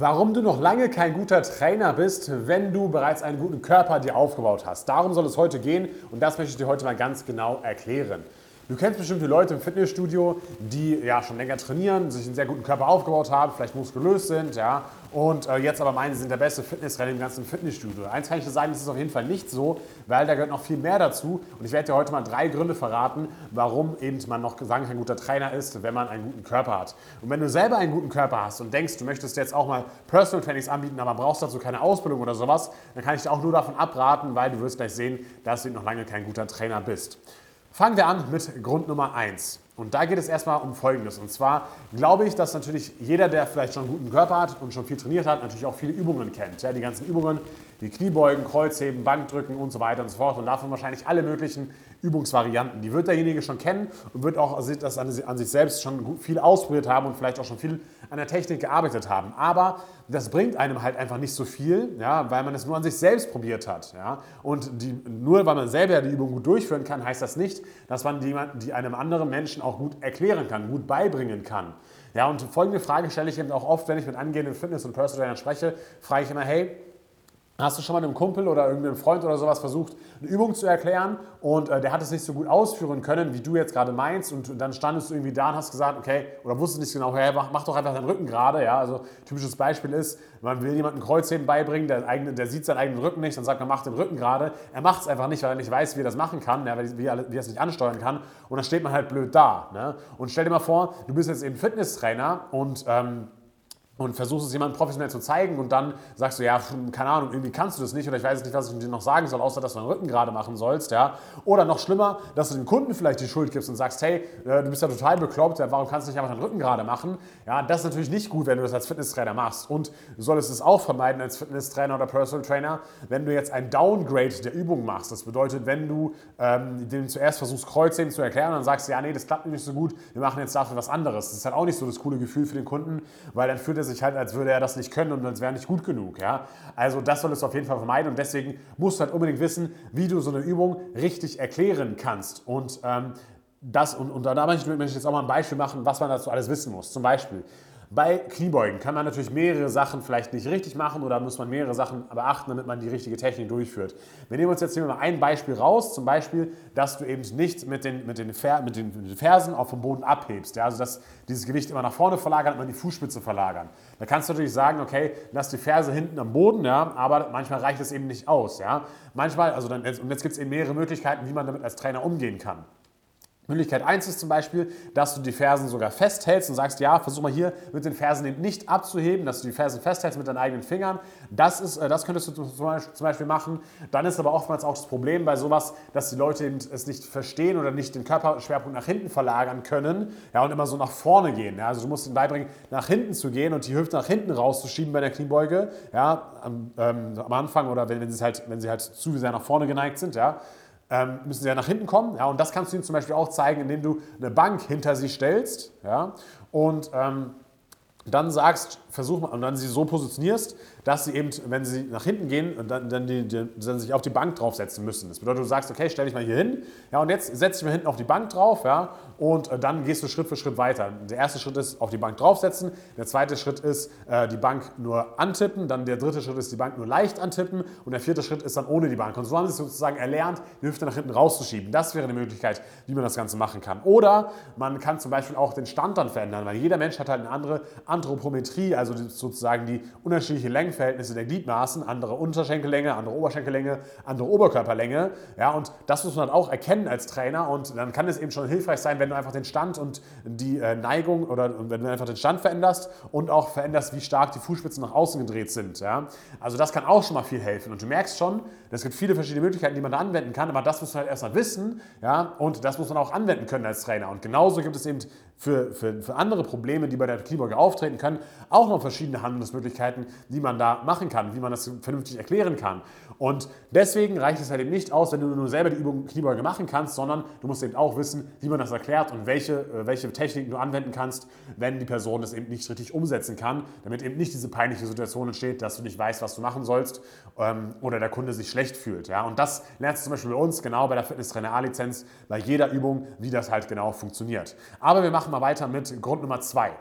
Warum du noch lange kein guter Trainer bist, wenn du bereits einen guten Körper dir aufgebaut hast. Darum soll es heute gehen und das möchte ich dir heute mal ganz genau erklären. Du kennst bestimmt die Leute im Fitnessstudio, die ja schon länger trainieren, sich einen sehr guten Körper aufgebaut haben, vielleicht muskulös sind, ja, und äh, jetzt aber meinen, sie sind der beste Fitnesstrainer im ganzen Fitnessstudio. Eins kann ich dir sagen, das ist auf jeden Fall nicht so, weil da gehört noch viel mehr dazu. Und ich werde dir heute mal drei Gründe verraten, warum eben man noch sagen kann, ein guter Trainer ist, wenn man einen guten Körper hat. Und wenn du selber einen guten Körper hast und denkst, du möchtest jetzt auch mal Personal Trainings anbieten, aber brauchst dazu keine Ausbildung oder sowas, dann kann ich dir auch nur davon abraten, weil du wirst gleich sehen, dass du noch lange kein guter Trainer bist. Fangen wir an mit Grund Nummer 1. Und da geht es erstmal um Folgendes. Und zwar glaube ich, dass natürlich jeder, der vielleicht schon einen guten Körper hat und schon viel trainiert hat, natürlich auch viele Übungen kennt. Ja, die ganzen Übungen, die Kniebeugen, Kreuzheben, Bankdrücken und so weiter und so fort. Und davon wahrscheinlich alle möglichen Übungsvarianten. Die wird derjenige schon kennen und wird auch das an sich selbst schon viel ausprobiert haben und vielleicht auch schon viel an der Technik gearbeitet haben. Aber das bringt einem halt einfach nicht so viel, ja, weil man es nur an sich selbst probiert hat. Ja. Und die, nur weil man selber die Übung gut durchführen kann, heißt das nicht, dass man die, die einem anderen Menschen auch gut erklären kann, gut beibringen kann. Ja, und folgende Frage stelle ich eben auch oft, wenn ich mit angehenden Fitness- und Personal Trainern spreche, frage ich immer, hey, Hast du schon mal einem Kumpel oder irgendeinem Freund oder sowas versucht, eine Übung zu erklären? Und äh, der hat es nicht so gut ausführen können, wie du jetzt gerade meinst. Und dann standest du irgendwie da und hast gesagt, okay, oder wusstest nicht genau, hey, mach, mach doch einfach deinen Rücken gerade, ja, also typisches Beispiel ist, man will jemandem Kreuzheben beibringen, der, eigene, der sieht seinen eigenen Rücken nicht und sagt, man macht den Rücken gerade, er macht es einfach nicht, weil er nicht weiß, wie er das machen kann, ja, wie, er, wie er es nicht ansteuern kann. Und dann steht man halt blöd da, ne? und stell dir mal vor, du bist jetzt eben Fitnesstrainer und ähm, und versuchst es jemandem professionell zu zeigen und dann sagst du, ja, keine Ahnung, irgendwie kannst du das nicht oder ich weiß nicht, was ich dir noch sagen soll, außer dass du deinen Rücken gerade machen sollst, ja. Oder noch schlimmer, dass du dem Kunden vielleicht die Schuld gibst und sagst, hey, äh, du bist ja total bekloppt, warum kannst du nicht einfach deinen Rücken gerade machen? Ja, das ist natürlich nicht gut, wenn du das als Fitnesstrainer machst und du solltest es auch vermeiden als Fitnesstrainer oder Personal Trainer, wenn du jetzt ein Downgrade der Übung machst. Das bedeutet, wenn du ähm, dem zuerst versuchst, Kreuzheben zu erklären und dann sagst, ja, nee, das klappt nicht so gut, wir machen jetzt dafür was anderes. Das ist halt auch nicht so das coole Gefühl für den Kunden, weil dann fühlt er sich halt, als würde er das nicht können und als wäre nicht gut genug. Ja? Also das solltest du auf jeden Fall vermeiden und deswegen musst du halt unbedingt wissen, wie du so eine Übung richtig erklären kannst. Und ähm, das, und, und da möchte ich jetzt auch mal ein Beispiel machen, was man dazu alles wissen muss. Zum Beispiel, bei Kniebeugen kann man natürlich mehrere Sachen vielleicht nicht richtig machen oder muss man mehrere Sachen beachten, damit man die richtige Technik durchführt. Wir nehmen uns jetzt hier mal ein Beispiel raus, zum Beispiel, dass du eben nicht mit den, mit den, Fer mit den Fersen auf dem Boden abhebst. Ja? Also dass dieses Gewicht immer nach vorne verlagern und man die Fußspitze verlagern. Da kannst du natürlich sagen, okay, lass die Ferse hinten am Boden, ja, aber manchmal reicht es eben nicht aus. Ja? Manchmal, also dann, und jetzt gibt es eben mehrere Möglichkeiten, wie man damit als Trainer umgehen kann. Möglichkeit 1 ist zum Beispiel, dass du die Fersen sogar festhältst und sagst, ja, versuch mal hier mit den Fersen eben nicht abzuheben, dass du die Fersen festhältst mit deinen eigenen Fingern. Das, ist, äh, das könntest du zum Beispiel machen. Dann ist aber oftmals auch das Problem bei sowas, dass die Leute eben es nicht verstehen oder nicht den Körperschwerpunkt nach hinten verlagern können ja, und immer so nach vorne gehen. Ja. Also du musst ihnen beibringen, nach hinten zu gehen und die Hüfte nach hinten rauszuschieben bei der Kniebeuge ja, am, ähm, am Anfang oder wenn, wenn, sie halt, wenn sie halt zu sehr nach vorne geneigt sind. Ja ähm, müssen sie ja nach hinten kommen. Ja, und das kannst du ihnen zum Beispiel auch zeigen, indem du eine Bank hinter sie stellst ja, und ähm, dann sagst, versuch mal, und dann sie so positionierst, dass sie eben, wenn sie nach hinten gehen, dann, dann, die, dann sich auf die Bank draufsetzen müssen. Das bedeutet, du sagst, okay, stell dich mal hier hin, ja, und jetzt setz dich mal hinten auf die Bank drauf, ja, und äh, dann gehst du Schritt für Schritt weiter. Der erste Schritt ist auf die Bank draufsetzen, der zweite Schritt ist äh, die Bank nur antippen, dann der dritte Schritt ist die Bank nur leicht antippen und der vierte Schritt ist dann ohne die Bank. Und so haben sie sozusagen erlernt, die Hüfte nach hinten rauszuschieben. Das wäre eine Möglichkeit, wie man das Ganze machen kann. Oder man kann zum Beispiel auch den Stand dann verändern, weil jeder Mensch hat halt eine andere Anthropometrie, also sozusagen die unterschiedlichen Längenverhältnisse der Gliedmaßen, andere Unterschenkellänge, andere Oberschenkellänge, andere Oberkörperlänge. Ja, und das muss man dann auch erkennen als Trainer und dann kann es eben schon hilfreich sein, wenn du einfach den Stand und die äh, Neigung oder wenn du einfach den Stand veränderst und auch veränderst, wie stark die Fußspitzen nach außen gedreht sind. Ja. Also das kann auch schon mal viel helfen und du merkst schon, es gibt viele verschiedene Möglichkeiten, die man da anwenden kann, aber das muss man halt erstmal wissen ja, und das muss man auch anwenden können als Trainer. Und genauso gibt es eben für, für, für andere Probleme, die bei der Kniebeuge auftreten können, auch noch verschiedene Handlungsmöglichkeiten, die man da machen kann, wie man das vernünftig erklären kann. Und deswegen reicht es halt eben nicht aus, wenn du nur selber die Übung Kniebeuge machen kannst, sondern du musst eben auch wissen, wie man das erklärt und welche, äh, welche Techniken du anwenden kannst, wenn die Person das eben nicht richtig umsetzen kann, damit eben nicht diese peinliche Situation entsteht, dass du nicht weißt, was du machen sollst ähm, oder der Kunde sich schlecht fühlt. Ja? Und das lernst du zum Beispiel bei uns genau bei der Fitnesstrainer A-Lizenz, bei jeder Übung, wie das halt genau funktioniert. Aber wir machen mal weiter mit Grund Nummer zwei.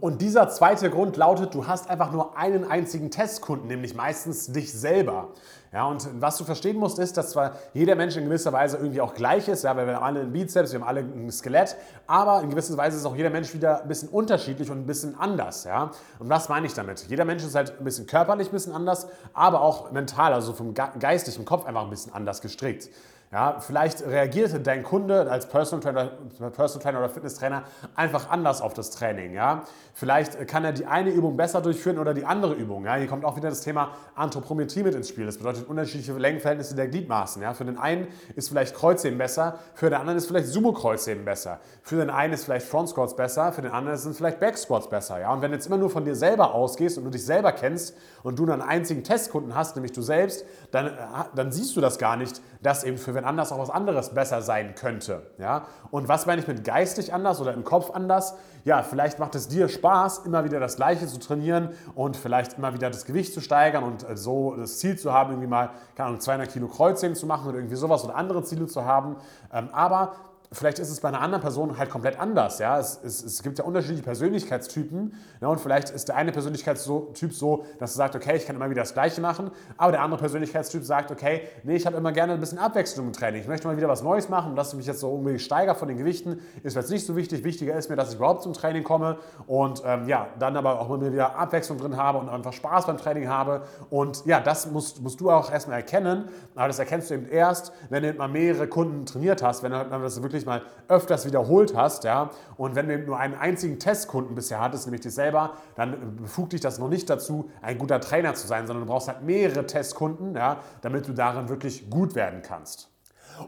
Und dieser zweite Grund lautet, du hast einfach nur einen einzigen Testkunden, nämlich meistens dich selber. Ja, und was du verstehen musst, ist, dass zwar jeder Mensch in gewisser Weise irgendwie auch gleich ist, ja, weil wir haben alle einen Bizeps, wir haben alle ein Skelett, aber in gewisser Weise ist auch jeder Mensch wieder ein bisschen unterschiedlich und ein bisschen anders. Ja? Und was meine ich damit? Jeder Mensch ist halt ein bisschen körperlich ein bisschen anders, aber auch mental, also vom geistlichen Kopf einfach ein bisschen anders gestrickt. Ja, vielleicht reagierte dein Kunde als Personal Trainer, Personal Trainer oder Fitnesstrainer einfach anders auf das Training. Ja? Vielleicht kann er die eine Übung besser durchführen oder die andere Übung. Ja? Hier kommt auch wieder das Thema Anthropometrie mit ins Spiel. Das bedeutet unterschiedliche Längenverhältnisse der Gliedmaßen. Ja? Für den einen ist vielleicht Kreuzheben besser, für den anderen ist vielleicht Sumo-Kreuzheben besser. Für den einen ist vielleicht Front Squats besser, für den anderen sind vielleicht Back Squats besser. Ja? Und wenn du jetzt immer nur von dir selber ausgehst und du dich selber kennst und du einen einzigen Testkunden hast, nämlich du selbst, dann, äh, dann siehst du das gar nicht, dass eben für wen anders auch was anderes besser sein könnte. Ja? Und was meine ich mit geistig anders oder im Kopf anders? Ja, vielleicht macht es dir Spaß, immer wieder das Gleiche zu trainieren und vielleicht immer wieder das Gewicht zu steigern und äh, so das Ziel zu haben, irgendwie mal, keine Ahnung, 200 Kilo Kreuzheben zu machen oder irgendwie sowas oder andere Ziele zu haben. Ähm, aber vielleicht ist es bei einer anderen Person halt komplett anders. Ja? Es, es, es gibt ja unterschiedliche Persönlichkeitstypen ja? und vielleicht ist der eine Persönlichkeitstyp so, dass er sagt, okay, ich kann immer wieder das Gleiche machen, aber der andere Persönlichkeitstyp sagt, okay, nee, ich habe immer gerne ein bisschen Abwechslung im Training. Ich möchte mal wieder was Neues machen und dass ich mich jetzt so irgendwie steigere von den Gewichten, ist jetzt nicht so wichtig. Wichtiger ist mir, dass ich überhaupt zum Training komme und ähm, ja, dann aber auch immer wieder Abwechslung drin habe und einfach Spaß beim Training habe und ja, das musst, musst du auch erstmal erkennen, aber das erkennst du eben erst, wenn du mal mehrere Kunden trainiert hast, wenn du das wirklich wirklich mal öfters wiederholt hast, ja, und wenn du nur einen einzigen Testkunden bisher hattest, nämlich dich selber, dann befugt dich das noch nicht dazu, ein guter Trainer zu sein, sondern du brauchst halt mehrere Testkunden, ja, damit du darin wirklich gut werden kannst.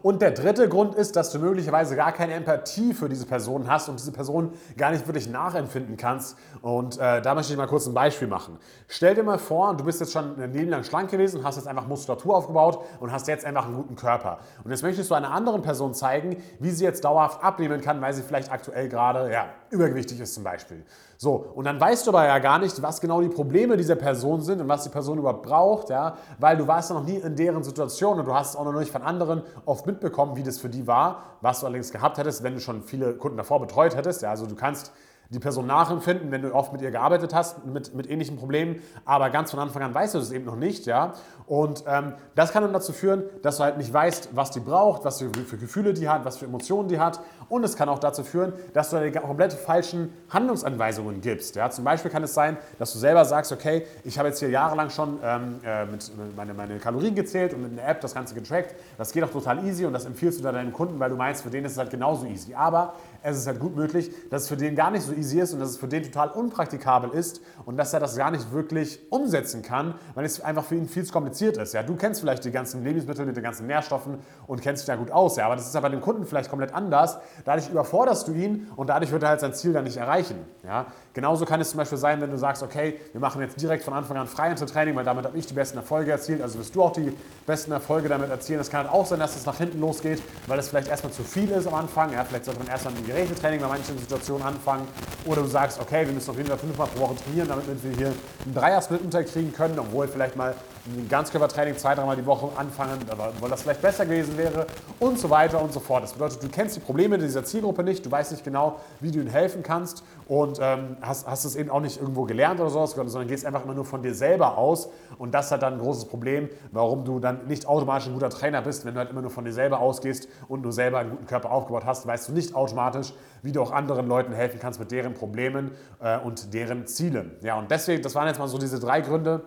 Und der dritte Grund ist, dass du möglicherweise gar keine Empathie für diese Person hast und diese Person gar nicht wirklich nachempfinden kannst. Und äh, da möchte ich mal kurz ein Beispiel machen. Stell dir mal vor, du bist jetzt schon ein Leben lang schlank gewesen, hast jetzt einfach Muskulatur aufgebaut und hast jetzt einfach einen guten Körper. Und jetzt möchtest du einer anderen Person zeigen, wie sie jetzt dauerhaft abnehmen kann, weil sie vielleicht aktuell gerade ja, übergewichtig ist zum Beispiel. So, und dann weißt du aber ja gar nicht, was genau die Probleme dieser Person sind und was die Person überhaupt braucht, ja, weil du warst ja noch nie in deren Situation und du hast es auch noch nicht von anderen oft mitbekommen, wie das für die war, was du allerdings gehabt hättest, wenn du schon viele Kunden davor betreut hättest. Ja, also du kannst die Person nachempfinden, wenn du oft mit ihr gearbeitet hast, mit, mit ähnlichen Problemen, aber ganz von Anfang an weißt du das eben noch nicht. Ja? Und ähm, das kann dann dazu führen, dass du halt nicht weißt, was die braucht, was für, für Gefühle die hat, was für Emotionen die hat. Und es kann auch dazu führen, dass du die komplett falschen Handlungsanweisungen gibst. Ja? Zum Beispiel kann es sein, dass du selber sagst, okay, ich habe jetzt hier jahrelang schon ähm, äh, mit, meine, meine Kalorien gezählt und mit einer App das Ganze getrackt. Das geht auch total easy und das empfiehlst du dann deinen Kunden, weil du meinst, für den ist es halt genauso easy. Aber es ist halt gut möglich, dass es für den gar nicht so easy ist und dass es für den total unpraktikabel ist und dass er das gar nicht wirklich umsetzen kann, weil es einfach für ihn viel zu kompliziert ist. Ja, du kennst vielleicht die ganzen Lebensmittel mit den ganzen Nährstoffen und kennst dich da gut aus, ja, aber das ist ja bei dem Kunden vielleicht komplett anders. Dadurch überforderst du ihn und dadurch wird er halt sein Ziel dann nicht erreichen. Ja. Genauso kann es zum Beispiel sein, wenn du sagst, okay, wir machen jetzt direkt von Anfang an Freihandeltraining, weil damit habe ich die besten Erfolge erzielt, also wirst du auch die besten Erfolge damit erzielen. Es kann halt auch sein, dass es nach hinten losgeht, weil es vielleicht erstmal zu viel ist am Anfang. Ja, vielleicht sollte man erstmal ein Gerätetraining bei manchen Situationen anfangen. Oder du sagst, okay, wir müssen auf jeden Fall fünfmal pro Woche trainieren, damit wir hier einen Dreier-Split unterkriegen können, obwohl vielleicht mal ein Ganzkörpertraining zwei, dreimal die Woche anfangen, weil das vielleicht besser gewesen wäre und so weiter und so fort. Das bedeutet, du kennst die Probleme dieser Zielgruppe nicht, du weißt nicht genau, wie du ihnen helfen kannst und ähm, hast, hast es eben auch nicht irgendwo gelernt oder sowas, sondern gehst einfach immer nur von dir selber aus und das hat dann ein großes Problem, warum du dann nicht automatisch ein guter Trainer bist, wenn du halt immer nur von dir selber ausgehst und nur selber einen guten Körper aufgebaut hast, weißt du nicht automatisch, wie du auch anderen Leuten helfen kannst mit deren Problemen äh, und deren Zielen. Ja, und deswegen, das waren jetzt mal so diese drei Gründe,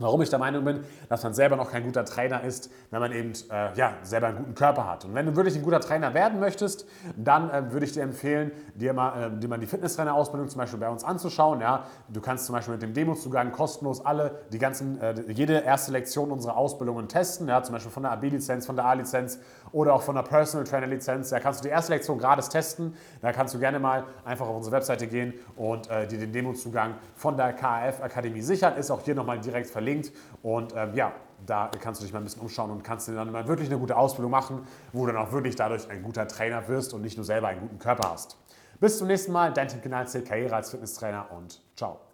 Warum ich der Meinung bin, dass man selber noch kein guter Trainer ist, wenn man eben äh, ja, selber einen guten Körper hat. Und wenn du wirklich ein guter Trainer werden möchtest, dann äh, würde ich dir empfehlen, dir mal, äh, dir mal die Fitnesstrainerausbildung zum Beispiel bei uns anzuschauen. Ja? Du kannst zum Beispiel mit dem Demozugang kostenlos alle, die ganzen, äh, jede erste Lektion unserer Ausbildungen testen, ja? zum Beispiel von der AB-Lizenz, von der A-Lizenz oder auch von der Personal Trainer Lizenz. Da kannst du die erste Lektion gratis testen. Da kannst du gerne mal einfach auf unsere Webseite gehen und äh, dir den Demozugang von der KAF Akademie sichern. Ist auch hier nochmal direkt verlinkt verlinkt. Und ähm, ja, da kannst du dich mal ein bisschen umschauen und kannst dir dann mal wirklich eine gute Ausbildung machen, wo du dann auch wirklich dadurch ein guter Trainer wirst und nicht nur selber einen guten Körper hast. Bis zum nächsten Mal, dein Team Kanal Karriere als Fitnesstrainer und ciao.